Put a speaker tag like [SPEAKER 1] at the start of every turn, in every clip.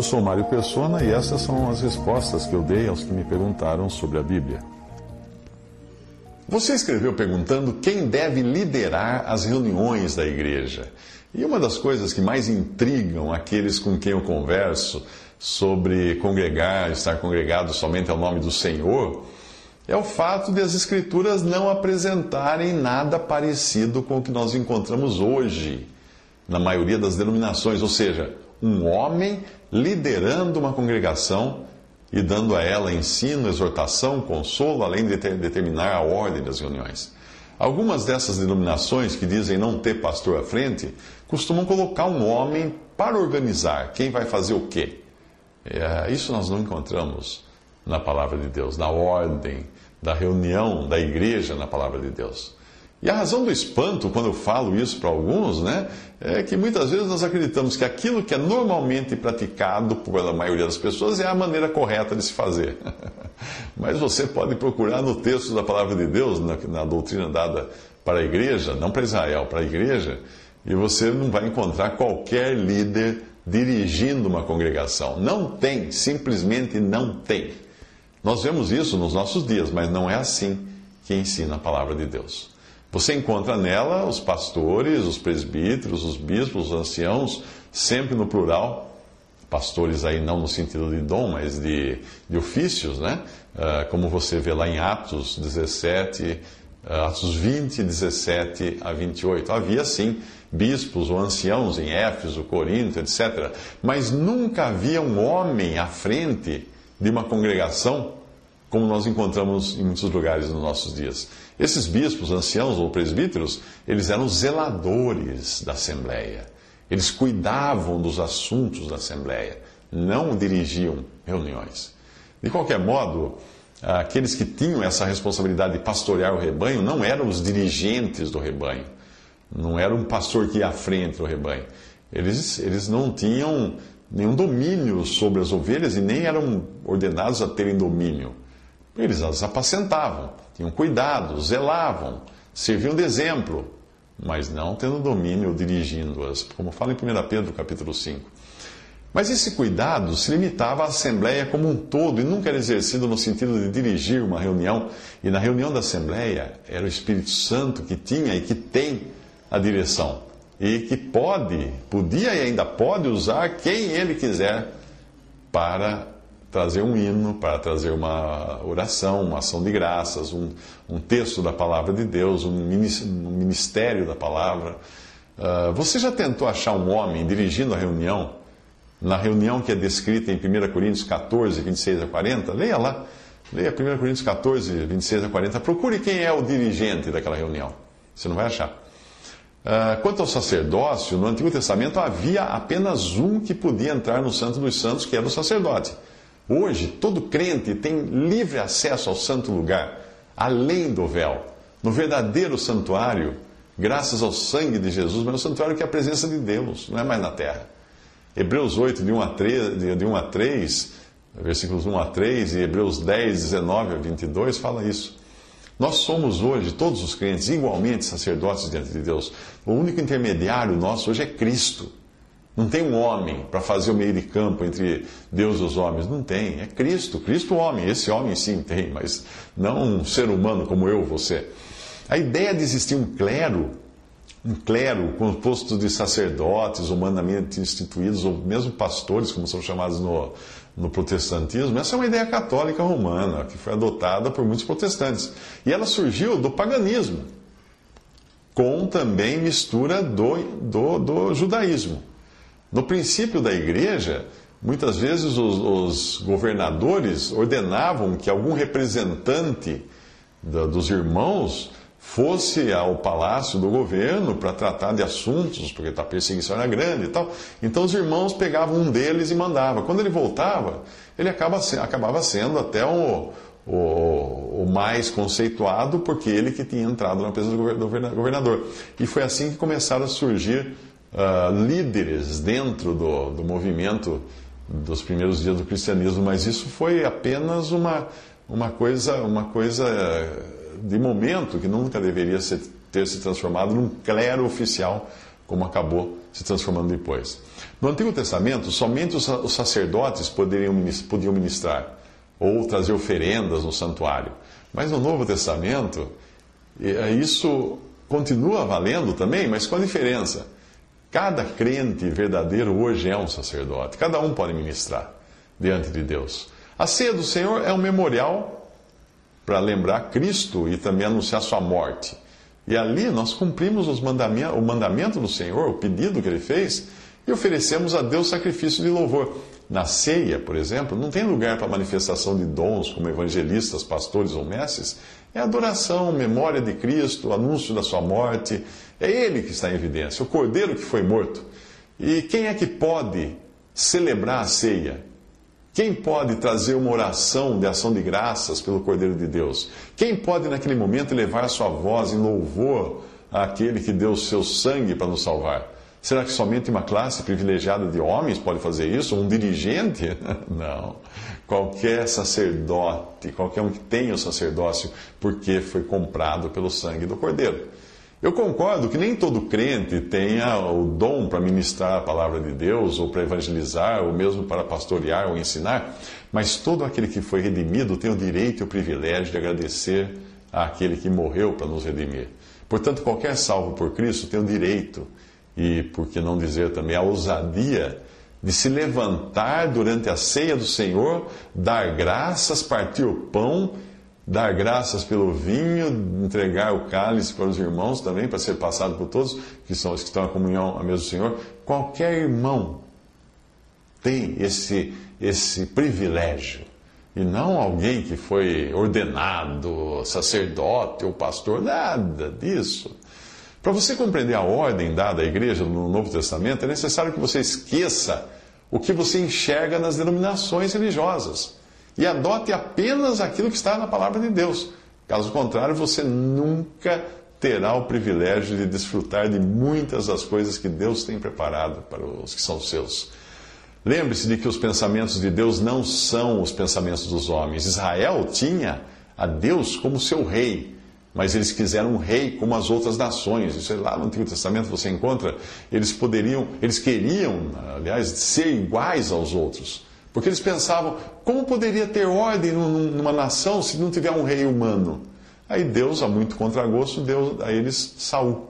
[SPEAKER 1] Eu sou Mário Persona e essas são as respostas que eu dei aos que me perguntaram sobre a Bíblia. Você escreveu perguntando quem deve liderar as reuniões da igreja. E uma das coisas que mais intrigam aqueles com quem eu converso sobre congregar, estar congregado somente ao nome do Senhor, é o fato de as Escrituras não apresentarem nada parecido com o que nós encontramos hoje na maioria das denominações, ou seja, um homem liderando uma congregação e dando a ela ensino, exortação, consolo, além de determinar a ordem das reuniões. Algumas dessas denominações que dizem não ter pastor à frente costumam colocar um homem para organizar quem vai fazer o quê. É, isso nós não encontramos na palavra de Deus, na ordem da reunião da igreja na palavra de Deus. E a razão do espanto, quando eu falo isso para alguns, né, é que muitas vezes nós acreditamos que aquilo que é normalmente praticado pela maioria das pessoas é a maneira correta de se fazer. Mas você pode procurar no texto da palavra de Deus, na, na doutrina dada para a igreja, não para Israel, para a igreja, e você não vai encontrar qualquer líder dirigindo uma congregação. Não tem, simplesmente não tem. Nós vemos isso nos nossos dias, mas não é assim que ensina a palavra de Deus. Você encontra nela os pastores, os presbíteros, os bispos, os anciãos, sempre no plural. Pastores aí não no sentido de dom, mas de, de ofícios, né? Uh, como você vê lá em Atos 17, uh, Atos 20, 17 a 28. Havia sim bispos ou anciãos em Éfeso, Corinto, etc. Mas nunca havia um homem à frente de uma congregação como nós encontramos em muitos lugares nos nossos dias. Esses bispos, anciãos ou presbíteros, eles eram zeladores da Assembleia. Eles cuidavam dos assuntos da Assembleia, não dirigiam reuniões. De qualquer modo, aqueles que tinham essa responsabilidade de pastorear o rebanho não eram os dirigentes do rebanho. Não era um pastor que ia à frente do rebanho. Eles, eles não tinham nenhum domínio sobre as ovelhas e nem eram ordenados a terem domínio. Eles as apacentavam, tinham cuidado, zelavam, serviam de exemplo, mas não tendo domínio dirigindo-as, como fala em 1 Pedro capítulo 5. Mas esse cuidado se limitava à Assembleia como um todo e nunca era exercido no sentido de dirigir uma reunião. E na reunião da Assembleia era o Espírito Santo que tinha e que tem a direção. E que pode, podia e ainda pode usar quem ele quiser para trazer um hino, para trazer uma oração, uma ação de graças, um, um texto da palavra de Deus, um ministério da palavra. Uh, você já tentou achar um homem dirigindo a reunião, na reunião que é descrita em 1 Coríntios 14, 26 a 40? Leia lá. Leia 1 Coríntios 14, 26 a 40. Procure quem é o dirigente daquela reunião. Você não vai achar. Uh, quanto ao sacerdócio, no Antigo Testamento havia apenas um que podia entrar no Santo dos Santos, que era o sacerdote. Hoje, todo crente tem livre acesso ao santo lugar, além do véu, no verdadeiro santuário, graças ao sangue de Jesus, mas no santuário que é a presença de Deus, não é mais na terra. Hebreus 8, de 1 a 3, de 1 a 3 versículos 1 a 3 e Hebreus 10, 19 a 22 fala isso. Nós somos hoje, todos os crentes, igualmente sacerdotes diante de Deus. O único intermediário nosso hoje é Cristo. Não tem um homem para fazer o meio de campo entre Deus e os homens. Não tem. É Cristo. Cristo homem. Esse homem sim tem, mas não um ser humano como eu, você. A ideia de existir um clero, um clero composto de sacerdotes humanamente instituídos, ou mesmo pastores, como são chamados no, no protestantismo, essa é uma ideia católica romana, que foi adotada por muitos protestantes. E ela surgiu do paganismo, com também mistura do, do, do judaísmo. No princípio da igreja, muitas vezes os, os governadores ordenavam que algum representante da, dos irmãos fosse ao palácio do governo para tratar de assuntos, porque a perseguição era grande e tal. Então os irmãos pegavam um deles e mandavam. Quando ele voltava, ele acaba, acabava sendo até o, o, o, mais conceituado, porque ele que tinha entrado na presença do governador. E foi assim que começaram a surgir uh, líderes dentro do, do movimento dos primeiros dias do cristianismo, mas isso foi apenas uma, uma, coisa, uma coisa de momento que nunca deveria ser, ter se transformado num clero oficial, como acabou se transformando depois. No Antigo Testamento, somente os sacerdotes poderiam, podiam ministrar ou trazer oferendas no santuário. Mas no Novo Testamento, isso continua valendo também, mas com a diferença Cada crente verdadeiro hoje é um sacerdote. Cada um pode ministrar diante de Deus. A ceia do Senhor é um memorial para lembrar Cristo e também anunciar sua morte. E ali nós cumprimos os mandamentos, o mandamento do Senhor, o pedido que ele fez, e oferecemos a Deus sacrifício de louvor. Na ceia, por exemplo, não tem lugar para manifestação de dons como evangelistas, pastores ou mestres. É adoração, memória de Cristo, anúncio da sua morte. É Ele que está em evidência, o Cordeiro que foi morto. E quem é que pode celebrar a ceia? Quem pode trazer uma oração de ação de graças pelo Cordeiro de Deus? Quem pode, naquele momento, levar a sua voz em louvor àquele que deu o seu sangue para nos salvar? Será que somente uma classe privilegiada de homens pode fazer isso? Um dirigente? Não. Qualquer sacerdote, qualquer um que tenha o sacerdócio, porque foi comprado pelo sangue do Cordeiro. Eu concordo que nem todo crente tenha o dom para ministrar a palavra de Deus, ou para evangelizar, ou mesmo para pastorear ou ensinar, mas todo aquele que foi redimido tem o direito e o privilégio de agradecer àquele que morreu para nos redimir. Portanto, qualquer salvo por Cristo tem o direito e, por que não dizer também, a ousadia de se levantar durante a ceia do Senhor, dar graças, partir o pão, dar graças pelo vinho, entregar o cálice para os irmãos também, para ser passado por todos, que são os que estão na comunhão à mesa do Senhor. Qualquer irmão tem esse, esse privilégio. E não alguém que foi ordenado, sacerdote ou pastor, nada disso. Para você compreender a ordem dada à igreja no Novo Testamento, é necessário que você esqueça o que você enxerga nas denominações religiosas e adote apenas aquilo que está na palavra de Deus. Caso contrário, você nunca terá o privilégio de desfrutar de muitas das coisas que Deus tem preparado para os que são seus. Lembre-se de que os pensamentos de Deus não são os pensamentos dos homens. Israel tinha a Deus como seu rei mas eles quiseram um rei como as outras nações. Isso é lá no Antigo Testamento você encontra, eles poderiam, eles queriam, aliás, ser iguais aos outros. Porque eles pensavam, como poderia ter ordem numa nação se não tiver um rei humano? Aí Deus, a muito contragosto, deu a eles Saul.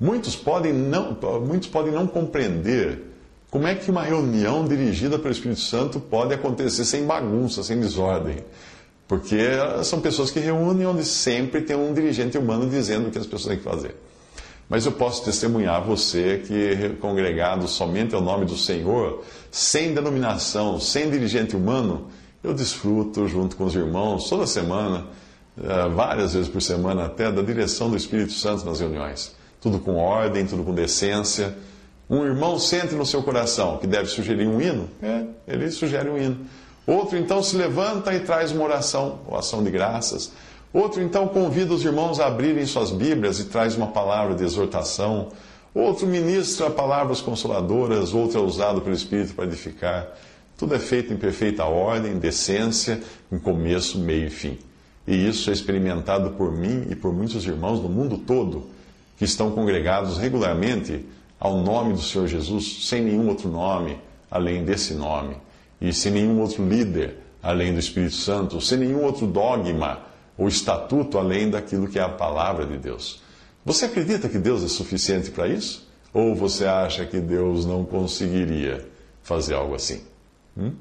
[SPEAKER 1] Muitos podem não, muitos podem não compreender como é que uma reunião dirigida pelo Espírito Santo pode acontecer sem bagunça, sem desordem. Porque são pessoas que reúnem onde sempre tem um dirigente humano dizendo o que as pessoas têm que fazer. Mas eu posso testemunhar você que, congregado somente ao nome do Senhor, sem denominação, sem dirigente humano, eu desfruto junto com os irmãos toda semana, eh, várias vezes por semana até, da direção do Espírito Santo nas reuniões. Tudo com ordem, tudo com decência. Um irmão sente no seu coração que deve sugerir um hino, é, ele sugere um hino. Outro então se levanta e traz uma oração, ou ação de graças. Outro então convida os irmãos a abrirem suas Bíblias e traz uma palavra de exortação. Outro ministra palavras consoladoras, outro é usado pelo Espírito para edificar. Tudo é feito em perfeita ordem, decência, em começo, meio e fim. E isso é experimentado por mim e por muitos irmãos no mundo todo, que estão congregados regularmente ao nome do Senhor Jesus, sem nenhum outro nome além desse nome e sem nenhum outro líder além do Espírito Santo, sem nenhum outro dogma ou estatuto além daquilo que é a palavra de Deus. Você acredita que Deus é suficiente para isso? Ou você acha que Deus não conseguiria fazer algo assim? Hum?